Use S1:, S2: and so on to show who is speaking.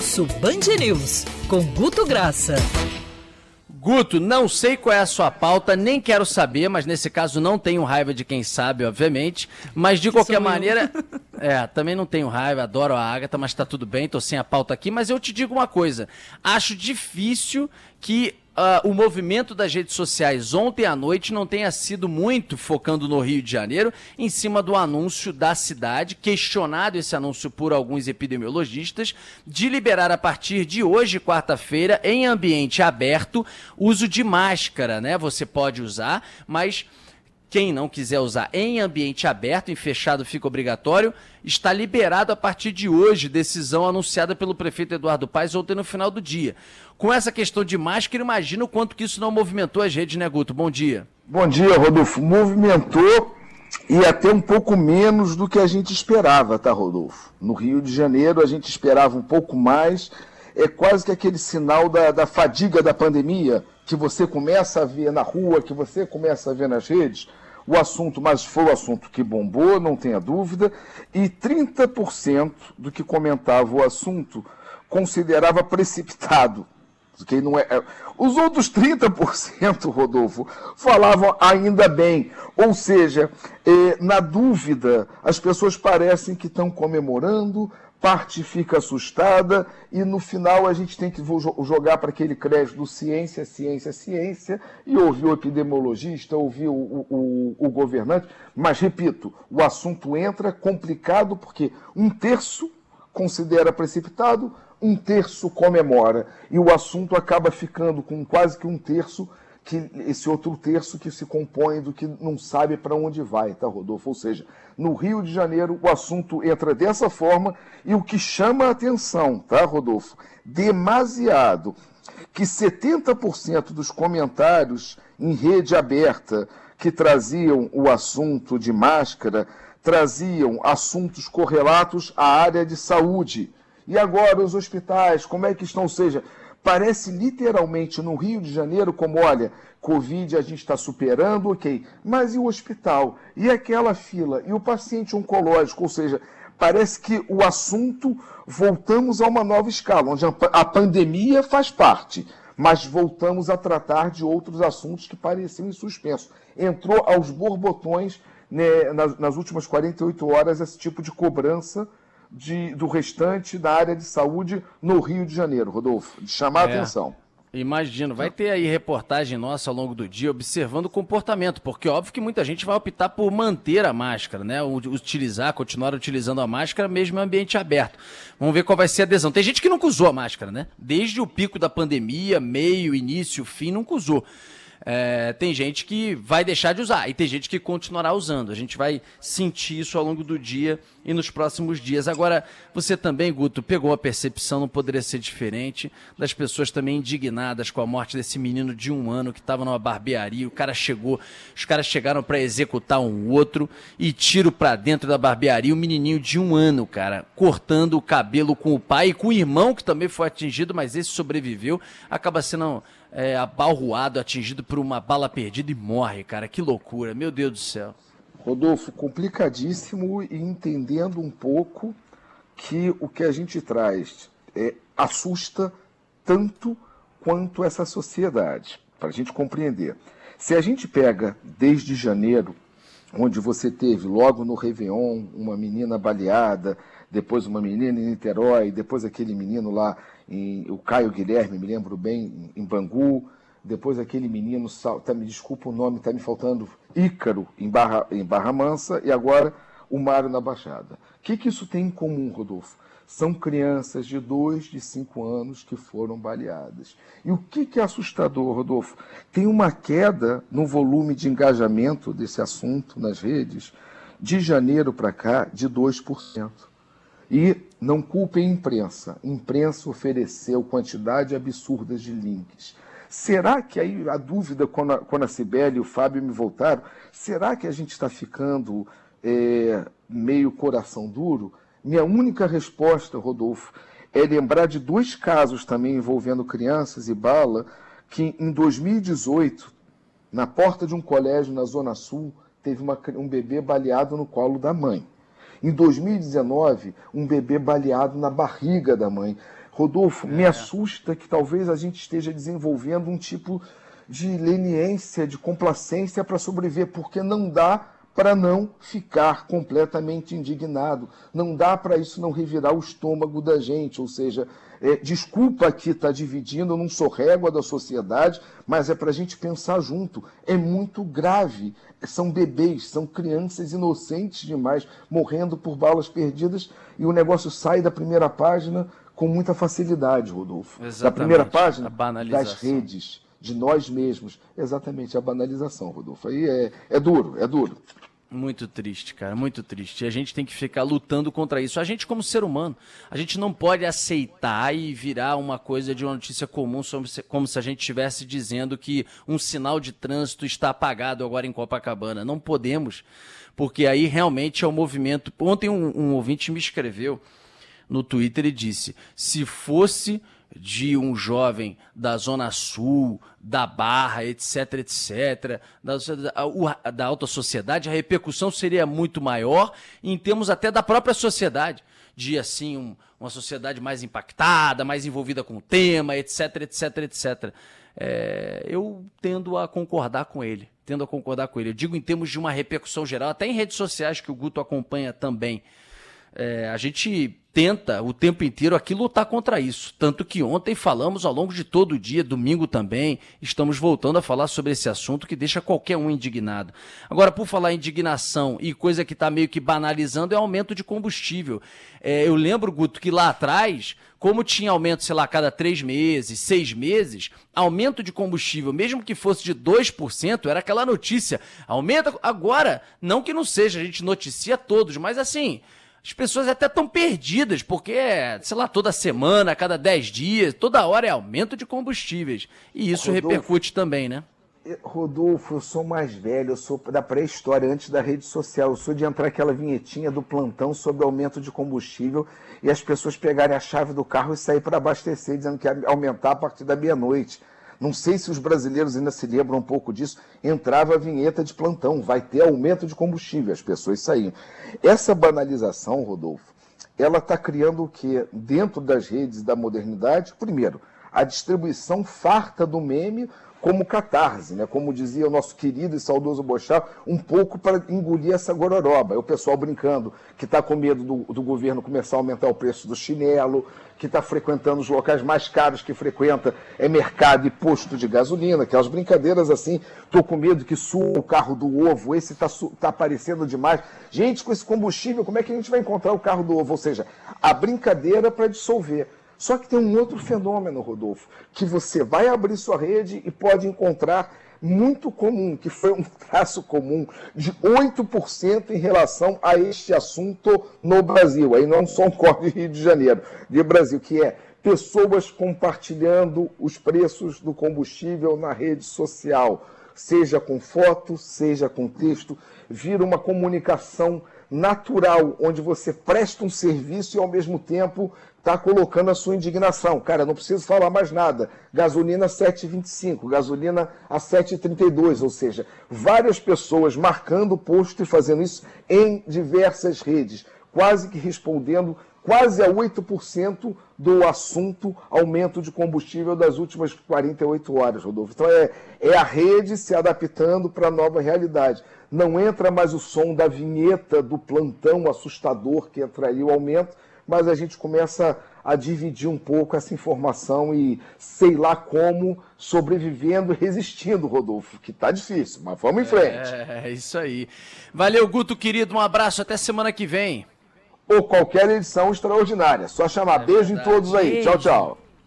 S1: Pulso Band News, com Guto Graça.
S2: Guto, não sei qual é a sua pauta, nem quero saber, mas nesse caso não tenho raiva de quem sabe, obviamente. Mas de qualquer maneira. é, também não tenho raiva, adoro a Agatha, mas tá tudo bem, tô sem a pauta aqui. Mas eu te digo uma coisa: acho difícil que uh, o movimento das redes sociais ontem à noite não tenha sido muito focando no Rio de Janeiro, em cima do anúncio da cidade, questionado esse anúncio por alguns epidemiologistas, de liberar a partir de hoje, quarta-feira, em ambiente aberto, uso de máscara, né? Você pode usar, mas quem não quiser usar em ambiente aberto, em fechado fica obrigatório, está liberado a partir de hoje, decisão anunciada pelo prefeito Eduardo Paes ontem no final do dia. Com essa questão de máscara, imagina o quanto que isso não movimentou as redes, né, Guto? Bom dia.
S3: Bom dia, Rodolfo. Movimentou e até um pouco menos do que a gente esperava, tá, Rodolfo? No Rio de Janeiro a gente esperava um pouco mais. É quase que aquele sinal da, da fadiga da pandemia que você começa a ver na rua, que você começa a ver nas redes o assunto, mas foi o assunto que bombou, não tenha dúvida, e 30% do que comentava o assunto considerava precipitado. Quem não é, é os outros 30%, Rodolfo, falavam ainda bem. Ou seja, eh, na dúvida, as pessoas parecem que estão comemorando, parte fica assustada e no final a gente tem que jogar para aquele crédito ciência, ciência, ciência e ouvir o epidemiologista, ouvir o, o, o governante. Mas, repito, o assunto entra complicado porque um terço considera precipitado, um terço comemora. E o assunto acaba ficando com quase que um terço que esse outro terço que se compõe do que não sabe para onde vai, tá, Rodolfo? Ou seja, no Rio de Janeiro o assunto entra dessa forma e o que chama a atenção, tá, Rodolfo? Demasiado que 70% dos comentários em rede aberta que traziam o assunto de máscara traziam assuntos correlatos à área de saúde. E agora os hospitais, como é que estão? Ou seja, Parece literalmente no Rio de Janeiro como, olha, Covid a gente está superando, ok, mas e o hospital? E aquela fila? E o paciente oncológico? Ou seja, parece que o assunto voltamos a uma nova escala, onde a pandemia faz parte, mas voltamos a tratar de outros assuntos que pareciam em suspenso. Entrou aos borbotões né, nas, nas últimas 48 horas esse tipo de cobrança de, do restante da área de saúde no Rio de Janeiro, Rodolfo, de chamar é. a atenção.
S2: Imagino, vai ter aí reportagem nossa ao longo do dia observando o comportamento, porque óbvio que muita gente vai optar por manter a máscara, né? Utilizar, continuar utilizando a máscara mesmo em ambiente aberto. Vamos ver qual vai ser a adesão. Tem gente que nunca usou a máscara, né? Desde o pico da pandemia, meio, início, fim, nunca usou é, tem gente que vai deixar de usar e tem gente que continuará usando. A gente vai sentir isso ao longo do dia e nos próximos dias. Agora, você também, Guto, pegou a percepção, não poderia ser diferente, das pessoas também indignadas com a morte desse menino de um ano que estava numa barbearia. O cara chegou, os caras chegaram para executar um outro e tiro para dentro da barbearia. O um menininho de um ano, cara, cortando o cabelo com o pai e com o irmão que também foi atingido, mas esse sobreviveu. Acaba sendo é, abalroado, atingido por uma bala perdida e morre, cara. Que loucura, meu Deus do céu.
S3: Rodolfo, complicadíssimo e entendendo um pouco que o que a gente traz é, assusta tanto quanto essa sociedade, para a gente compreender. Se a gente pega desde janeiro, onde você teve logo no Réveillon uma menina baleada, depois uma menina em Niterói, depois aquele menino lá em, o Caio Guilherme, me lembro bem, em Bangu, depois aquele menino, tá, me desculpa o nome, está me faltando, Ícaro, em Barra, em Barra Mansa, e agora o Mário na Baixada. O que, que isso tem em comum, Rodolfo? São crianças de 2, de 5 anos que foram baleadas. E o que, que é assustador, Rodolfo? Tem uma queda no volume de engajamento desse assunto nas redes, de janeiro para cá, de 2%. E não culpem a imprensa. A imprensa ofereceu quantidade absurda de links. Será que aí a dúvida, quando a, quando a Cibele e o Fábio me voltaram, será que a gente está ficando é, meio coração duro? Minha única resposta, Rodolfo, é lembrar de dois casos também envolvendo crianças e bala, que em 2018, na porta de um colégio na Zona Sul, teve uma, um bebê baleado no colo da mãe. Em 2019, um bebê baleado na barriga da mãe. Rodolfo, é. me assusta que talvez a gente esteja desenvolvendo um tipo de leniência, de complacência para sobreviver, porque não dá para não ficar completamente indignado. Não dá para isso não revirar o estômago da gente. Ou seja, é, desculpa aqui estar tá dividindo, eu não sou régua da sociedade, mas é para a gente pensar junto. É muito grave. São bebês, são crianças inocentes demais, morrendo por balas perdidas, e o negócio sai da primeira página com muita facilidade, Rodolfo.
S2: Exatamente.
S3: Da primeira página das redes de nós mesmos. Exatamente, a banalização, Rodolfo. Aí é, é duro, é duro.
S2: Muito triste, cara, muito triste. E a gente tem que ficar lutando contra isso. A gente, como ser humano, a gente não pode aceitar e virar uma coisa de uma notícia comum, como se a gente estivesse dizendo que um sinal de trânsito está apagado agora em Copacabana. Não podemos, porque aí realmente é o um movimento. Ontem um, um ouvinte me escreveu no Twitter e disse: se fosse de um jovem da Zona Sul, da Barra, etc, etc, da, da, alta sociedade, a repercussão seria muito maior em termos até da própria sociedade, de assim, um, uma sociedade mais impactada, mais envolvida com o tema, etc, etc, etc. É, eu tendo a concordar com ele, tendo a concordar com ele. Eu digo em termos de uma repercussão geral, até em redes sociais que o Guto acompanha também. É, a gente tenta o tempo inteiro aqui lutar contra isso. Tanto que ontem falamos ao longo de todo o dia, domingo também, estamos voltando a falar sobre esse assunto que deixa qualquer um indignado. Agora, por falar em indignação e coisa que está meio que banalizando, é aumento de combustível. É, eu lembro, Guto, que lá atrás, como tinha aumento, sei lá, cada três meses, seis meses, aumento de combustível, mesmo que fosse de 2%, era aquela notícia. Aumenta agora, não que não seja, a gente noticia todos, mas assim as pessoas até estão perdidas, porque, sei lá, toda semana, a cada 10 dias, toda hora é aumento de combustíveis. E isso Rodolfo, repercute também, né?
S3: Rodolfo, eu sou mais velho, eu sou da pré-história, antes da rede social. Eu sou de entrar aquela vinhetinha do plantão sobre aumento de combustível e as pessoas pegarem a chave do carro e sair para abastecer, dizendo que ia aumentar a partir da meia-noite. Não sei se os brasileiros ainda se lembram um pouco disso. Entrava a vinheta de plantão, vai ter aumento de combustível, as pessoas saíam. Essa banalização, Rodolfo, ela está criando o que? Dentro das redes da modernidade, primeiro, a distribuição farta do meme como catarse, né? como dizia o nosso querido e saudoso Bochá, um pouco para engolir essa gororoba. É o pessoal brincando que está com medo do, do, governo começar a aumentar o preço do chinelo, que está frequentando os locais mais caros que frequenta, é mercado e posto de gasolina, aquelas brincadeiras assim, estou com medo que suba o carro do ovo, esse está tá aparecendo demais. Gente, com esse combustível, como é que a gente vai encontrar o carro do ovo? Ou seja, a brincadeira para dissolver. Só que tem um outro fenômeno, Rodolfo, que você vai abrir sua rede e pode encontrar muito comum, que foi um traço comum de 8% em relação a este assunto no Brasil. Aí não só um de Rio de Janeiro, de Brasil, que é pessoas compartilhando os preços do combustível na rede social, seja com foto, seja com texto, vira uma comunicação natural, onde você presta um serviço e ao mesmo tempo está colocando a sua indignação. Cara, não preciso falar mais nada. Gasolina 7,25, gasolina a 7,32, ou seja, várias pessoas marcando o posto e fazendo isso em diversas redes, quase que respondendo quase a 8% do assunto aumento de combustível das últimas 48 horas, Rodolfo. Então é, é a rede se adaptando para a nova realidade. Não entra mais o som da vinheta do plantão assustador que entraria o aumento, mas a gente começa a dividir um pouco essa informação e sei lá como sobrevivendo e resistindo, Rodolfo, que tá difícil, mas vamos em frente.
S2: É, é isso aí. Valeu, Guto, querido, um abraço, até semana que vem.
S3: Ou qualquer edição extraordinária. Só chamar. É Beijo verdade. em todos aí. Beijo. Tchau, tchau.